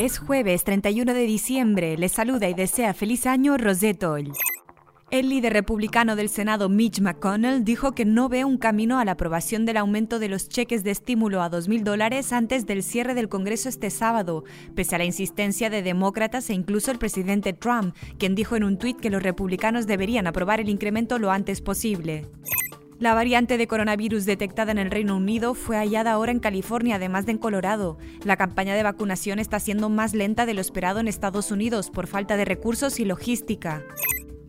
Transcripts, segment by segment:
Es jueves 31 de diciembre. Les saluda y desea feliz año Rosette. El líder republicano del Senado, Mitch McConnell, dijo que no ve un camino a la aprobación del aumento de los cheques de estímulo a 2.000 dólares antes del cierre del Congreso este sábado, pese a la insistencia de demócratas e incluso el presidente Trump, quien dijo en un tuit que los republicanos deberían aprobar el incremento lo antes posible. La variante de coronavirus detectada en el Reino Unido fue hallada ahora en California, además de en Colorado. La campaña de vacunación está siendo más lenta de lo esperado en Estados Unidos por falta de recursos y logística.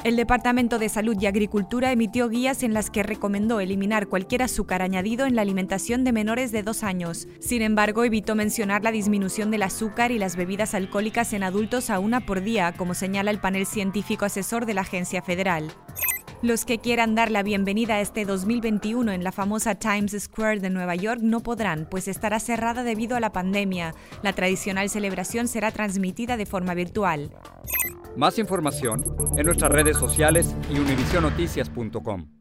El Departamento de Salud y Agricultura emitió guías en las que recomendó eliminar cualquier azúcar añadido en la alimentación de menores de dos años. Sin embargo, evitó mencionar la disminución del azúcar y las bebidas alcohólicas en adultos a una por día, como señala el panel científico asesor de la agencia federal. Los que quieran dar la bienvenida a este 2021 en la famosa Times Square de Nueva York no podrán, pues estará cerrada debido a la pandemia. La tradicional celebración será transmitida de forma virtual. Más información en nuestras redes sociales y univisionoticias.com.